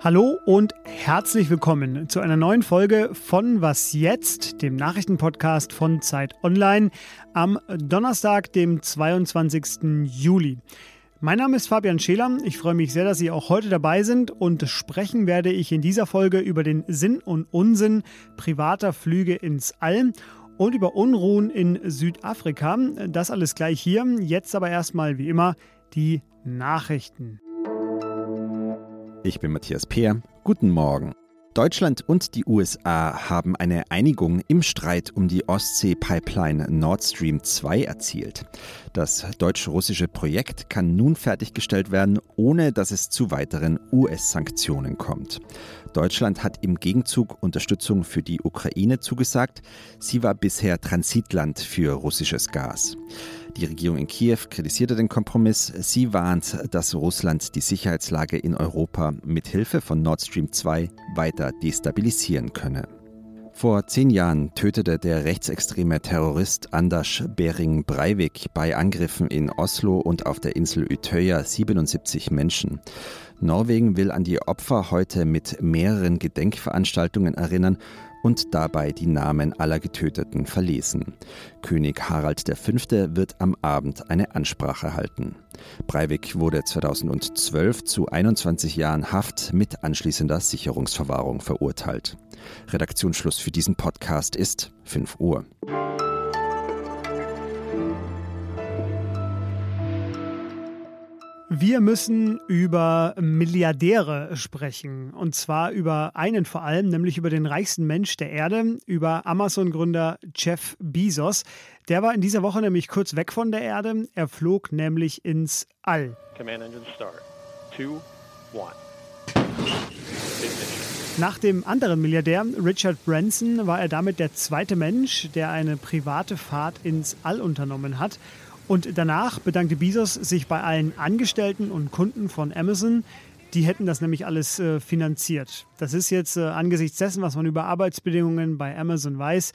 Hallo und herzlich willkommen zu einer neuen Folge von Was jetzt, dem Nachrichtenpodcast von Zeit Online am Donnerstag, dem 22. Juli. Mein Name ist Fabian Scheler. Ich freue mich sehr, dass Sie auch heute dabei sind und sprechen werde ich in dieser Folge über den Sinn und Unsinn privater Flüge ins All und über Unruhen in Südafrika. Das alles gleich hier. Jetzt aber erstmal wie immer die Nachrichten. Ich bin Matthias Peer. Guten Morgen. Deutschland und die USA haben eine Einigung im Streit um die Ostsee-Pipeline Nord Stream 2 erzielt. Das deutsch-russische Projekt kann nun fertiggestellt werden, ohne dass es zu weiteren US-Sanktionen kommt. Deutschland hat im Gegenzug Unterstützung für die Ukraine zugesagt. Sie war bisher Transitland für russisches Gas. Die Regierung in Kiew kritisierte den Kompromiss. Sie warnt, dass Russland die Sicherheitslage in Europa mit Hilfe von Nord Stream 2 weiter destabilisieren könne. Vor zehn Jahren tötete der rechtsextreme Terrorist Anders Bering Breivik bei Angriffen in Oslo und auf der Insel Utøya 77 Menschen. Norwegen will an die Opfer heute mit mehreren Gedenkveranstaltungen erinnern und dabei die Namen aller Getöteten verlesen. König Harald V. wird am Abend eine Ansprache halten. Breivik wurde 2012 zu 21 Jahren Haft mit anschließender Sicherungsverwahrung verurteilt. Redaktionsschluss für diesen Podcast ist 5 Uhr. Wir müssen über Milliardäre sprechen. Und zwar über einen vor allem, nämlich über den reichsten Mensch der Erde, über Amazon-Gründer Jeff Bezos. Der war in dieser Woche nämlich kurz weg von der Erde. Er flog nämlich ins All. Command Engine Start. Two, one. Nach dem anderen Milliardär Richard Branson war er damit der zweite Mensch, der eine private Fahrt ins All unternommen hat. Und danach bedankte Bezos sich bei allen Angestellten und Kunden von Amazon. Die hätten das nämlich alles äh, finanziert. Das ist jetzt äh, angesichts dessen, was man über Arbeitsbedingungen bei Amazon weiß,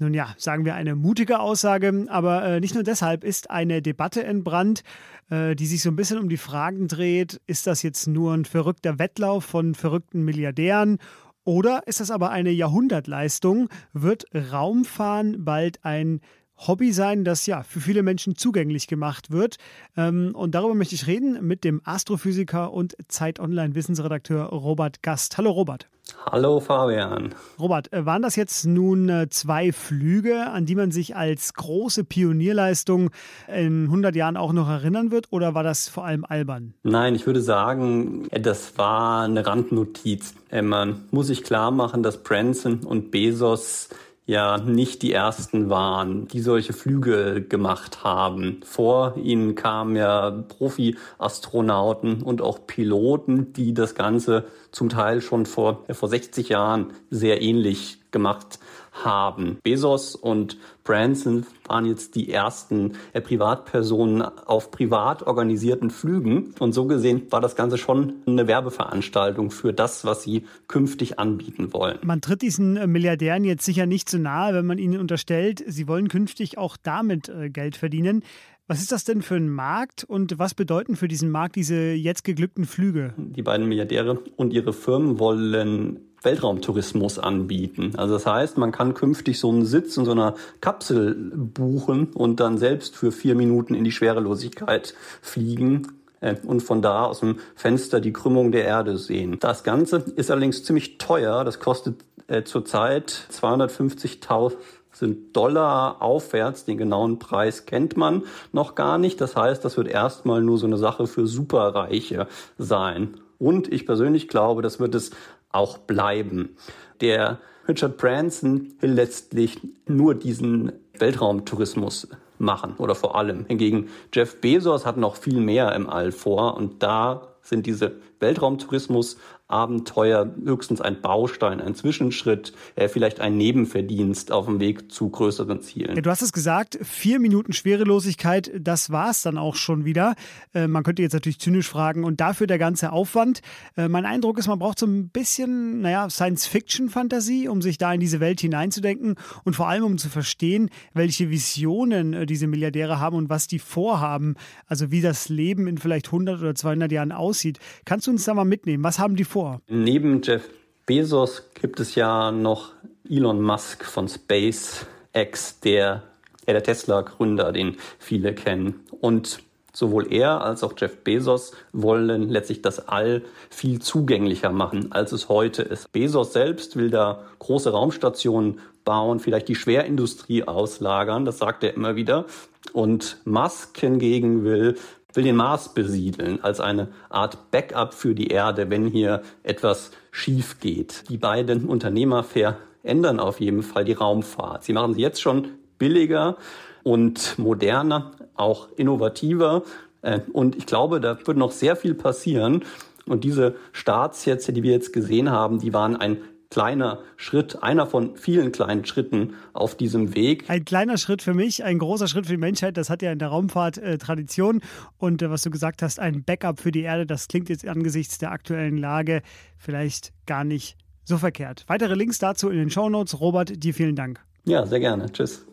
nun ja, sagen wir eine mutige Aussage, aber äh, nicht nur deshalb ist eine Debatte entbrannt, äh, die sich so ein bisschen um die Fragen dreht, ist das jetzt nur ein verrückter Wettlauf von verrückten Milliardären oder ist das aber eine Jahrhundertleistung? Wird Raumfahren bald ein Hobby sein, das ja für viele Menschen zugänglich gemacht wird. Ähm, und darüber möchte ich reden mit dem Astrophysiker und Zeit Online Wissensredakteur Robert Gast. Hallo Robert. Hallo Fabian. Robert, äh, waren das jetzt nun äh, zwei Flüge, an die man sich als große Pionierleistung in 100 Jahren auch noch erinnern wird oder war das vor allem albern? Nein, ich würde sagen, das war eine Randnotiz. Äh, man muss sich klar machen, dass Branson und Bezos ja nicht die ersten waren, die solche Flüge gemacht haben. Vor ihnen kamen ja Profi-Astronauten und auch Piloten, die das Ganze zum Teil schon vor, vor 60 Jahren sehr ähnlich gemacht haben. Bezos und Branson waren jetzt die ersten äh, Privatpersonen auf privat organisierten Flügen. Und so gesehen war das Ganze schon eine Werbeveranstaltung für das, was sie künftig anbieten wollen. Man tritt diesen äh, Milliardären jetzt sicher nicht zu nahe, wenn man ihnen unterstellt, sie wollen künftig auch damit äh, Geld verdienen. Was ist das denn für ein Markt und was bedeuten für diesen Markt diese jetzt geglückten Flüge? Die beiden Milliardäre und ihre Firmen wollen Weltraumtourismus anbieten. Also das heißt, man kann künftig so einen Sitz in so einer Kapsel buchen und dann selbst für vier Minuten in die Schwerelosigkeit fliegen äh, und von da aus dem Fenster die Krümmung der Erde sehen. Das Ganze ist allerdings ziemlich teuer. Das kostet äh, zurzeit 250.000 sind Dollar aufwärts. Den genauen Preis kennt man noch gar nicht. Das heißt, das wird erstmal nur so eine Sache für Superreiche sein. Und ich persönlich glaube, das wird es auch bleiben. Der Richard Branson will letztlich nur diesen Weltraumtourismus machen oder vor allem. Hingegen Jeff Bezos hat noch viel mehr im All vor und da sind diese Weltraumtourismus Abenteuer höchstens ein Baustein, ein Zwischenschritt, äh, vielleicht ein Nebenverdienst auf dem Weg zu größeren Zielen. Ja, du hast es gesagt, vier Minuten Schwerelosigkeit, das war es dann auch schon wieder. Äh, man könnte jetzt natürlich zynisch fragen, und dafür der ganze Aufwand. Äh, mein Eindruck ist, man braucht so ein bisschen, naja, Science-Fiction-Fantasie, um sich da in diese Welt hineinzudenken und vor allem um zu verstehen, welche Visionen äh, diese Milliardäre haben und was die vorhaben. Also wie das Leben in vielleicht 100 oder 200 Jahren aussieht. Kannst du uns da mal mitnehmen? Was haben die vor? Vor? Neben Jeff Bezos gibt es ja noch Elon Musk von SpaceX, der, der Tesla-Gründer, den viele kennen. Und Sowohl er als auch Jeff Bezos wollen letztlich das All viel zugänglicher machen, als es heute ist. Bezos selbst will da große Raumstationen bauen, vielleicht die Schwerindustrie auslagern, das sagt er immer wieder. Und Musk hingegen will, will den Mars besiedeln als eine Art Backup für die Erde, wenn hier etwas schief geht. Die beiden Unternehmer verändern auf jeden Fall die Raumfahrt. Sie machen sie jetzt schon billiger und moderner, auch innovativer. Äh, und ich glaube, da wird noch sehr viel passieren. Und diese Starts jetzt, die wir jetzt gesehen haben, die waren ein kleiner Schritt, einer von vielen kleinen Schritten auf diesem Weg. Ein kleiner Schritt für mich, ein großer Schritt für die Menschheit. Das hat ja in der Raumfahrt äh, Tradition. Und äh, was du gesagt hast, ein Backup für die Erde, das klingt jetzt angesichts der aktuellen Lage vielleicht gar nicht so verkehrt. Weitere Links dazu in den Show Notes. Robert, dir vielen Dank. Ja, sehr gerne. Tschüss.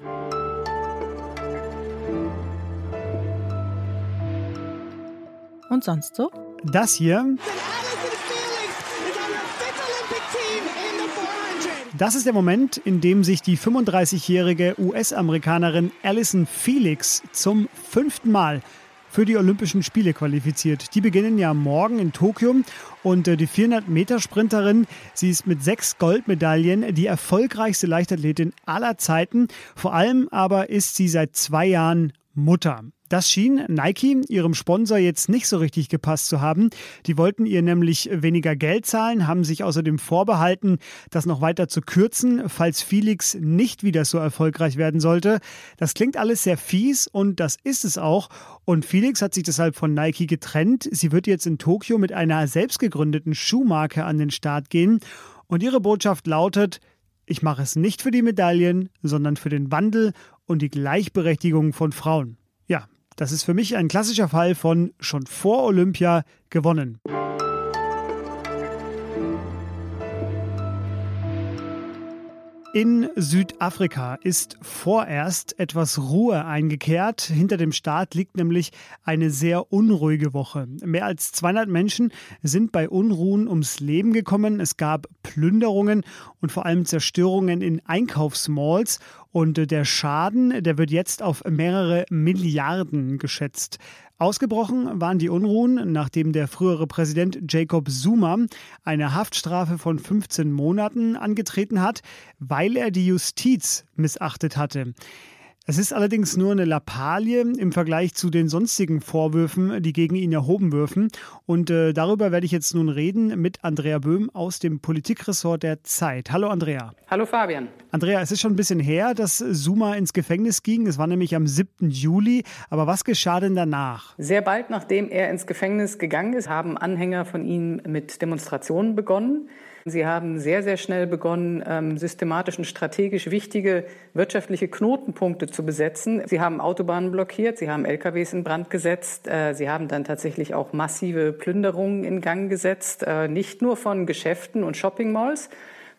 Und sonst so? Das hier. Das ist der Moment, in dem sich die 35-jährige US-Amerikanerin Alison Felix zum fünften Mal für die Olympischen Spiele qualifiziert. Die beginnen ja morgen in Tokio und äh, die 400-Meter-Sprinterin, sie ist mit sechs Goldmedaillen die erfolgreichste Leichtathletin aller Zeiten. Vor allem aber ist sie seit zwei Jahren Mutter. Das schien Nike, ihrem Sponsor, jetzt nicht so richtig gepasst zu haben. Die wollten ihr nämlich weniger Geld zahlen, haben sich außerdem vorbehalten, das noch weiter zu kürzen, falls Felix nicht wieder so erfolgreich werden sollte. Das klingt alles sehr fies und das ist es auch. Und Felix hat sich deshalb von Nike getrennt. Sie wird jetzt in Tokio mit einer selbstgegründeten Schuhmarke an den Start gehen. Und ihre Botschaft lautet, ich mache es nicht für die Medaillen, sondern für den Wandel und die Gleichberechtigung von Frauen. Das ist für mich ein klassischer Fall von schon vor Olympia gewonnen. In Südafrika ist vorerst etwas Ruhe eingekehrt. Hinter dem Staat liegt nämlich eine sehr unruhige Woche. Mehr als 200 Menschen sind bei Unruhen ums Leben gekommen. Es gab Plünderungen und vor allem Zerstörungen in Einkaufsmalls. Und der Schaden, der wird jetzt auf mehrere Milliarden geschätzt. Ausgebrochen waren die Unruhen, nachdem der frühere Präsident Jacob Zuma eine Haftstrafe von 15 Monaten angetreten hat, weil er die Justiz missachtet hatte. Es ist allerdings nur eine Lappalie im Vergleich zu den sonstigen Vorwürfen, die gegen ihn erhoben würfen. Und äh, darüber werde ich jetzt nun reden mit Andrea Böhm aus dem Politikressort der Zeit. Hallo Andrea. Hallo Fabian. Andrea, es ist schon ein bisschen her, dass Suma ins Gefängnis ging. Es war nämlich am 7. Juli. Aber was geschah denn danach? Sehr bald nachdem er ins Gefängnis gegangen ist, haben Anhänger von ihm mit Demonstrationen begonnen. Sie haben sehr, sehr schnell begonnen, ähm, systematisch und strategisch wichtige wirtschaftliche Knotenpunkte zu besetzen. Sie haben Autobahnen blockiert, sie haben LKWs in Brand gesetzt, äh, sie haben dann tatsächlich auch massive Plünderungen in Gang gesetzt, äh, nicht nur von Geschäften und Shoppingmalls,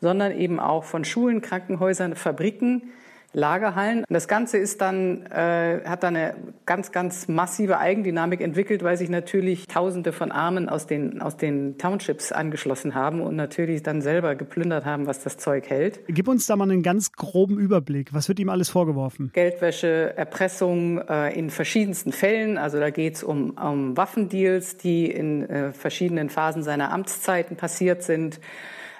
sondern eben auch von Schulen, Krankenhäusern, Fabriken. Lagerhallen. Das Ganze ist dann, äh, hat dann eine ganz, ganz massive Eigendynamik entwickelt, weil sich natürlich Tausende von Armen aus den, aus den Townships angeschlossen haben und natürlich dann selber geplündert haben, was das Zeug hält. Gib uns da mal einen ganz groben Überblick. Was wird ihm alles vorgeworfen? Geldwäsche, Erpressung äh, in verschiedensten Fällen. Also da geht es um, um Waffendeals, die in äh, verschiedenen Phasen seiner Amtszeiten passiert sind.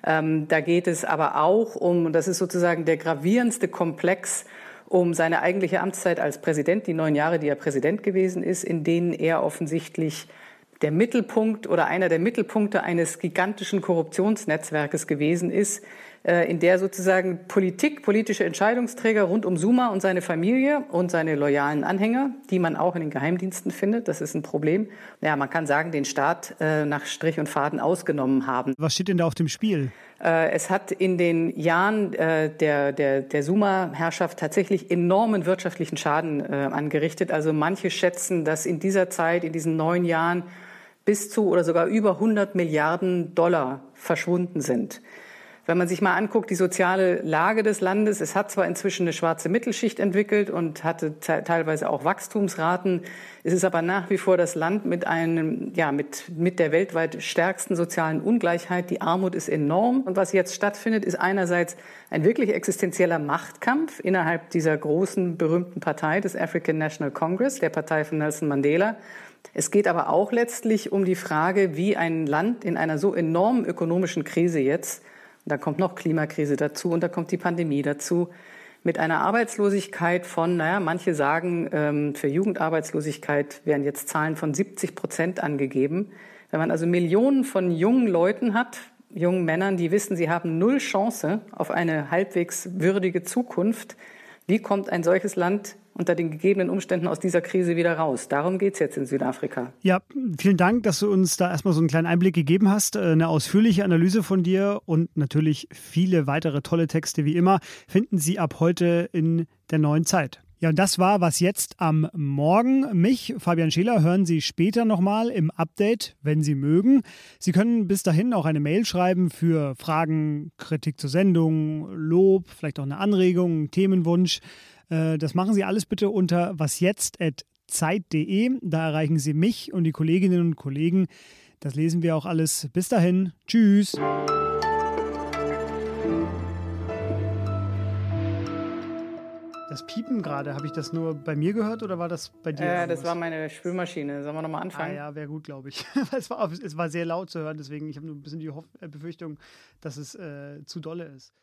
Ähm, da geht es aber auch um, und das ist sozusagen der gravierendste Komplex, um seine eigentliche Amtszeit als Präsident, die neun Jahre, die er Präsident gewesen ist, in denen er offensichtlich der Mittelpunkt oder einer der Mittelpunkte eines gigantischen Korruptionsnetzwerkes gewesen ist, in der sozusagen Politik, politische Entscheidungsträger rund um Suma und seine Familie und seine loyalen Anhänger, die man auch in den Geheimdiensten findet, das ist ein Problem. Ja, man kann sagen, den Staat äh, nach Strich und Faden ausgenommen haben. Was steht denn da auf dem Spiel? Äh, es hat in den Jahren der, der, der Suma-Herrschaft tatsächlich enormen wirtschaftlichen Schaden angerichtet. Also manche schätzen, dass in dieser Zeit, in diesen neun Jahren, bis zu oder sogar über 100 Milliarden Dollar verschwunden sind. Wenn man sich mal anguckt, die soziale Lage des Landes, es hat zwar inzwischen eine schwarze Mittelschicht entwickelt und hatte teilweise auch Wachstumsraten, es ist aber nach wie vor das Land mit einem, ja, mit, mit der weltweit stärksten sozialen Ungleichheit. Die Armut ist enorm. Und was jetzt stattfindet, ist einerseits ein wirklich existenzieller Machtkampf innerhalb dieser großen, berühmten Partei des African National Congress, der Partei von Nelson Mandela. Es geht aber auch letztlich um die Frage, wie ein Land in einer so enormen ökonomischen Krise jetzt da kommt noch Klimakrise dazu und da kommt die Pandemie dazu. Mit einer Arbeitslosigkeit von, naja, manche sagen, ähm, für Jugendarbeitslosigkeit werden jetzt Zahlen von 70 Prozent angegeben. Wenn man also Millionen von jungen Leuten hat, jungen Männern, die wissen, sie haben null Chance auf eine halbwegs würdige Zukunft, wie kommt ein solches Land unter den gegebenen Umständen aus dieser Krise wieder raus. Darum geht es jetzt in Südafrika. Ja, vielen Dank, dass du uns da erstmal so einen kleinen Einblick gegeben hast. Äh, eine ausführliche Analyse von dir und natürlich viele weitere tolle Texte wie immer finden Sie ab heute in der neuen Zeit. Ja, und das war was jetzt am Morgen. Mich, Fabian Scheler, hören Sie später nochmal im Update, wenn Sie mögen. Sie können bis dahin auch eine Mail schreiben für Fragen, Kritik zur Sendung, Lob, vielleicht auch eine Anregung, Themenwunsch. Äh, das machen Sie alles bitte unter wasjetzt.zeit.de. Da erreichen Sie mich und die Kolleginnen und Kollegen. Das lesen wir auch alles. Bis dahin. Tschüss. Das Piepen gerade, habe ich das nur bei mir gehört oder war das bei dir? Äh, das war meine Spülmaschine. Sollen wir nochmal anfangen? Ah, ja, wäre gut, glaube ich. es, war, es war sehr laut zu hören, deswegen ich habe nur ein bisschen die Hoff Befürchtung, dass es äh, zu dolle ist.